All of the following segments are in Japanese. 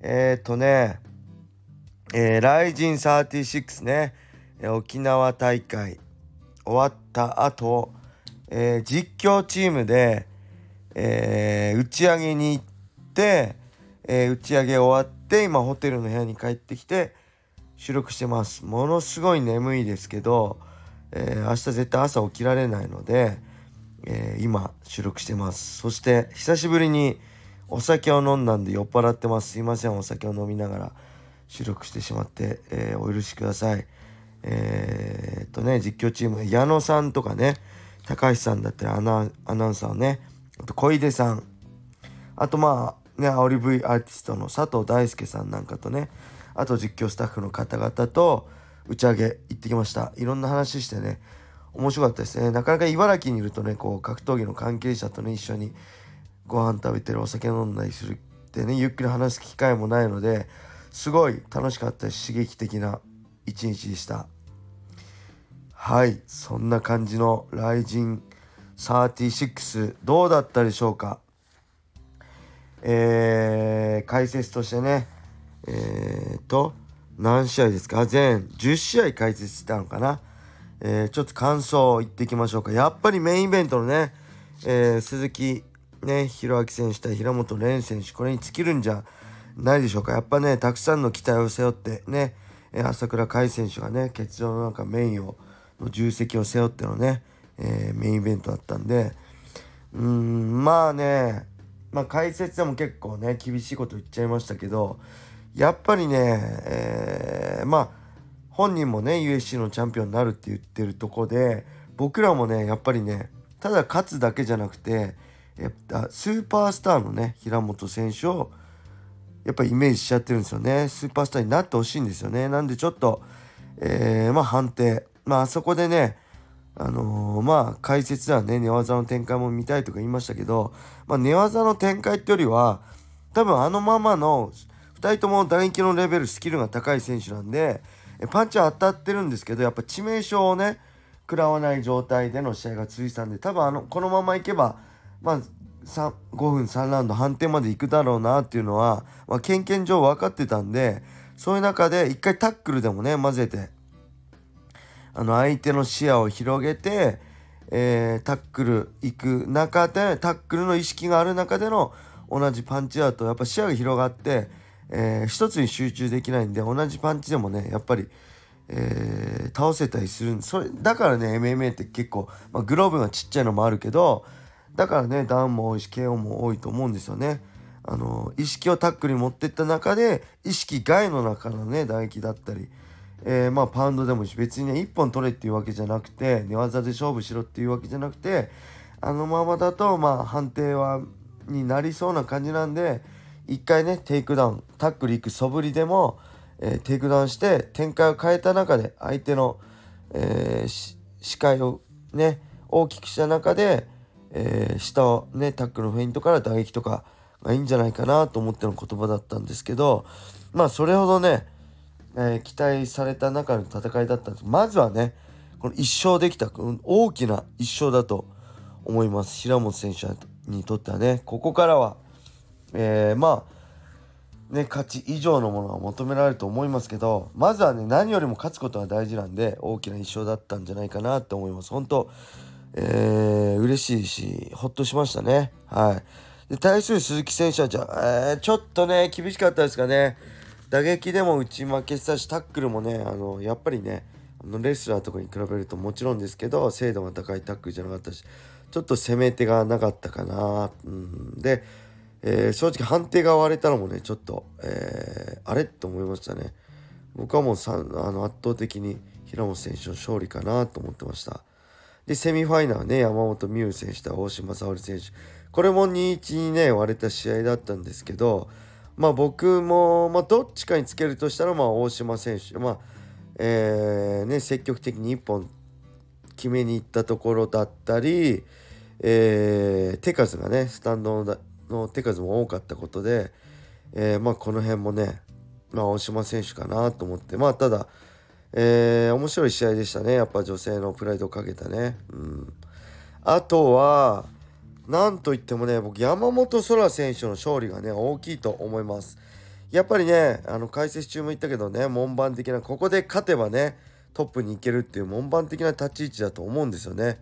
えー、っとねえー、ライジン36ね、え沖縄大会終わった後、えー、実況チームで、えー、打ち上げに行って、えー、打ち上げ終わって今ホテルの部屋に帰ってきて収録してます。ものすごい眠いですけど、え明日絶対朝起きられないので、え今収録してます。そして久しぶりにお酒を飲んだんで酔っ払ってます。すいませんお酒を飲みながら収録してしまって、えー、お許しください。えー、っとね実況チーム矢野さんとかね高橋さんだったりアナアナウンサーねあと小出さん。あとまあねオリブイアーティストの佐藤大輔さんなんかとねあと実況スタッフの方々と打ち上げ行ってきました。いろんな話してね面白かったですね。なかなか茨城にいるとねこう格闘技の関係者とね一緒にご飯食べてるお酒飲んだりするってねゆっくり話す機会もないのですごい楽しかったし刺激的な一日でした。はいそんな感じのライジン36どうだったでしょうか？えー、解説としてねえー、と何試合ですか？全10試合解説したのかな？えー、ちょっと感想を言っていきましょうか。やっぱりメインイベントのね、えー、鈴木ね、弘明選手対平本蓮選手、これに尽きるんじゃないでしょうか。やっぱね、たくさんの期待を背負ってね、朝倉海選手がね、欠場の中メインを、の重責を背負ってのね、えー、メインイベントだったんで、うーん、まあね、まあ解説でも結構ね、厳しいこと言っちゃいましたけど、やっぱりね、えー、まあ、本人もね、USC のチャンピオンになるって言ってるとこで、僕らもね、やっぱりね、ただ勝つだけじゃなくて、やっぱスーパースターのね平本選手をやっぱイメージしちゃってるんですよね。スーパースターになってほしいんですよね。なんでちょっと、えー、まあ判定。まあそこでねあのー、まあ解説ではね寝技の展開も見たいとか言いましたけど、まあ、寝技の展開ってよりは多分あのままの2人とも打撃のレベルスキルが高い選手なんでパンチは当たってるんですけどやっぱ致命傷をね食らわない状態での試合が続いたんで多分あのこのままいけばまあ、5分3ラウンド判定までいくだろうなっていうのは、まあ、経験上分かってたんでそういう中で一回タックルでもね混ぜてあの相手の視野を広げて、えー、タックル行く中でタックルの意識がある中での同じパンチだとやっぱ視野が広がって、えー、一つに集中できないんで同じパンチでもねやっぱり、えー、倒せたりするそれだからね MMA って結構、まあ、グローブがちっちゃいのもあるけどだからねダウンも多いし KO も多いと思うんですよね。あの意識をタックルに持ってった中で意識外の中のね打撃だったり、えー、まあパウンドでもし別にね1本取れっていうわけじゃなくて寝技で勝負しろっていうわけじゃなくてあのままだとまあ判定はになりそうな感じなんで一回ねテイクダウンタックルいく素振りでも、えー、テイクダウンして展開を変えた中で相手の、えー、視界をね大きくした中でえー、下をねタックルのフェイントから打撃とかがいいんじゃないかなと思っての言葉だったんですけどまあそれほどね、えー、期待された中の戦いだったんですまずはねこの1勝できた大きな1勝だと思います平本選手にとってはねここからは、えー、まあね、勝ち以上のものが求められると思いますけどまずはね何よりも勝つことが大事なんで大きな1勝だったんじゃないかなと思います。本当えー、嬉しいし、ほっとしましたね。はい。で、対する鈴木選手はじゃえー、ちょっとね、厳しかったですかね。打撃でも打ち負けしたし、タックルもね、あの、やっぱりね、あのレスラーとかに比べるともちろんですけど、精度が高いタックルじゃなかったし、ちょっと攻め手がなかったかな。うん、で、えー、正直判定が割れたのもね、ちょっと、えー、あれと思いましたね。僕はもうさあの圧倒的に平本選手の勝利かなと思ってました。で、セミファイナルね、山本美宇選手と大島沙織選手。これも2-1にね、割れた試合だったんですけど、まあ僕も、まあ、どっちかにつけるとしたら、まあ、大島選手、まあえーね、積極的に1本決めに行ったところだったり、えー、手数がねスタンドの手数も多かったことで、えー、まあ、この辺もね、まあ、大島選手かなと思ってまあただ、えー、面白い試合でしたねやっぱ女性のプライドをかけたね。うん、あとはなんといってもね僕山本空選手の勝利がね大きいと思います。やっぱりねあの解説中も言ったけどね門番的なここで勝てばねトップに行けるっていう門番的な立ち位置だと思うんですよね。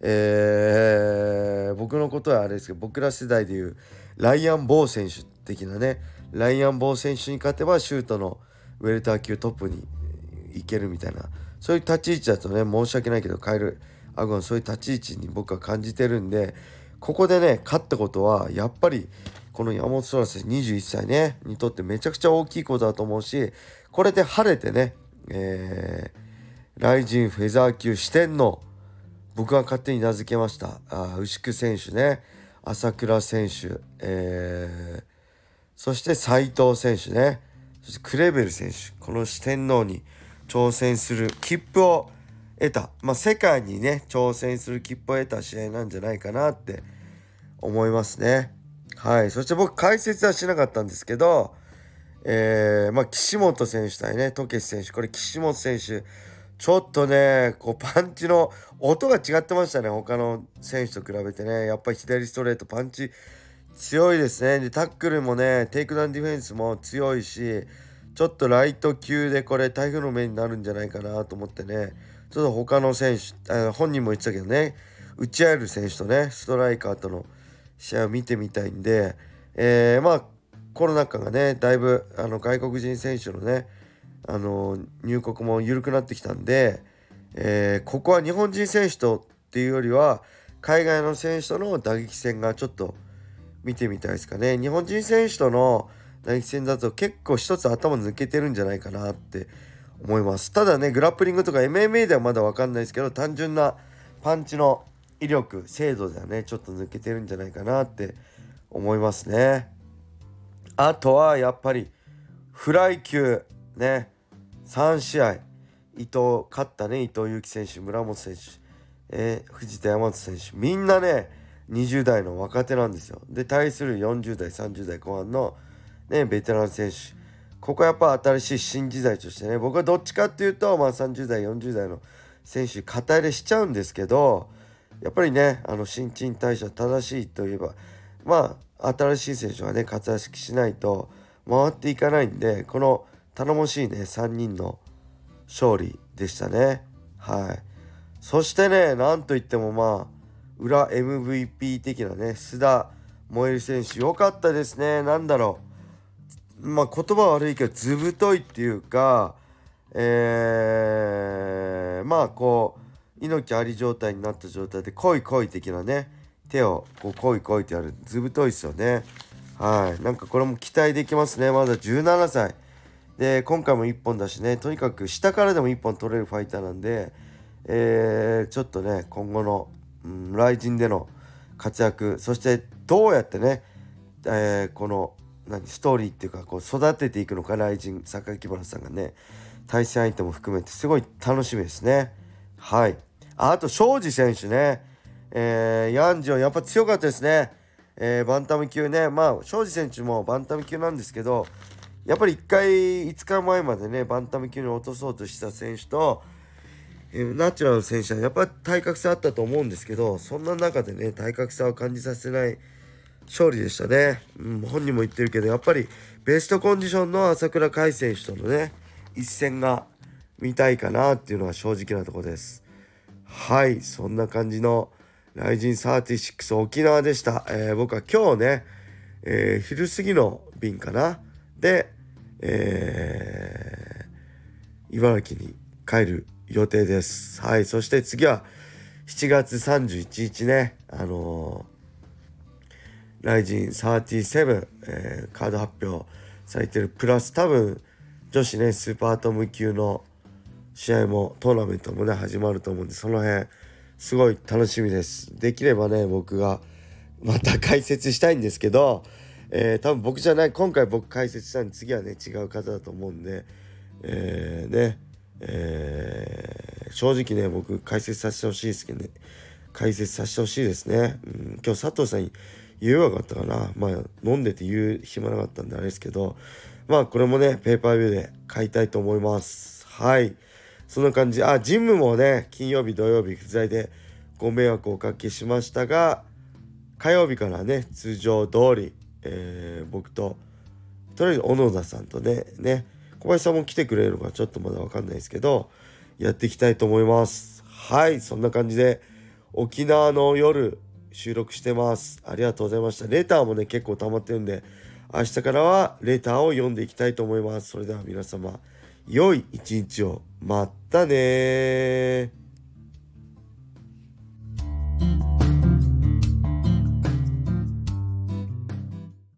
えー、僕のことはあれですけど僕ら世代でいうライアン・ボー選手的なねライアン・ボー選手に勝てばシュートのウェルター級トップに行けるみたいな。そういう立ち位置だとね申し訳ないけど変える。アゴンそういう立ち位置に僕は感じてるんでここでね勝ったことはやっぱりこの山本空選手21歳ねにとってめちゃくちゃ大きいことだと思うしこれで晴れてね、えー、ライジンフェザー級四天王僕が勝手に名付けました。あ牛久選手ね朝倉選手、えー、そして斉藤選手ねそしてクレベル選手この四天王に挑戦する切符を得た、まあ、世界にね挑戦する切符を得た試合なんじゃないかなって思いますね。はいそして僕解説はしなかったんですけど、えー、まあ、岸本選手対ね、渡嘉選手、これ岸本選手、ちょっとね、こうパンチの音が違ってましたね、他の選手と比べてね。やっぱり左ストレート、パンチ強いですね。で、タックルもね、テイクダウンディフェンスも強いし、ちょっとライト級でこれ台風の目になるんじゃないかなと思ってね、ちょっと他の選手、あ本人も言ってたけどね、打ち合える選手とね、ストライカーとの試合を見てみたいんで、えー、まあ、コロナ禍がね、だいぶあの外国人選手のね、あの入国も緩くなってきたんで、えー、ここは日本人選手とっていうよりは海外の選手との打撃戦がちょっと見てみたいですかね。日本人選手との打撃戦だと結構一つ頭抜けてるんじゃないかなって思います。ただねグラップリングとか MMA ではまだ分かんないですけど単純なパンチの威力精度ではねちょっと抜けてるんじゃないかなって思いますね。あとはやっぱりフライ級ね3試合伊藤勝ったね伊藤有希選手村本選手、えー、藤田山本選手みんなね20代の若手なんですよ。で対する40代30代後半のねベテラン選手。ここはやっぱ新しい新時代としてね僕はどっちかっていうと、まあ、30代40代の選手肩入れしちゃうんですけどやっぱりねあの新陳代謝正しいといえばまあ新しい選手はね活躍しないと回っていかないんでこの頼もしいね3人の勝利でしたね。はい。そしてねなんといってもまあ裏 MVP 的なね須田萌衣選手良かったですね。何だろう。まあ言葉悪いけどずぶといっていうかえー、まあこう猪木あり状態になった状態で来い来い的なね手をこう来い来いってやるずぶといっすよね。はい。なんかこれも期待できますね。まだ17歳で今回も1本だしね。とにかく下からでも1本取れるファイターなんで、えー、ちょっとね今後の、うん、ライジンでの活躍そしてどうやってね、えー、この何ストーリーっていうかこう育てていくのかライジン榊原さんがね。対戦相手も含めてすごい楽しみですね。はい。あと庄司選手ね、えー、ヤンジョンやっぱ強かったですね、えー、バンタム級ね。まあ庄司選手もバンタム級なんですけどやっぱり1回5日前までねバンタム級に落とそうとした選手と、えー、ナチュラル選手はやっぱり体格差あったと思うんですけどそんな中でね体格差を感じさせない勝利でしたね、うん、本人も言ってるけどやっぱりベストコンディションの朝倉海選手とのね一戦が見たいかなっていうのは正直なとこですはいそんな感じのライジン36沖縄でした、えー、僕は今日ね、えー、昼過ぎの便かなで、えー、茨城に帰る予定です。はい。そして次は7月31日ね、あの、ライジン37、えー、カード発表されてるプラス多分女子ね、スーパートム級の試合もトーナメントもね、始まると思うんで、その辺すごい楽しみです。できればね、僕がまた解説したいんですけど、えー、多分僕じゃない今回僕解説したんで次はね違う方だと思うんでえー、ねえー、正直ね僕解説させてほしいですけどね解説させてほしいですね、うん、今日佐藤さんに言えばよかったかな。まあ飲んでて言う暇なかったんであれですけどまあこれもねペーパービューで買いたいと思います。はい。そんな感じ。あジムもね金曜日土曜日不在でご迷惑をおかけしましたが火曜日からね通常通り、えー、僕ととりあえず小野田さんとねね小林さんも来てくれるのかちょっとまだ分かんないですけどやっていきたいと思います。はい。そんな感じで沖縄の夜収録してます。ありがとうございました。レターもね結構溜まってるんで明日からはレターを読んでいきたいと思います。それでは皆様良い一日を。またね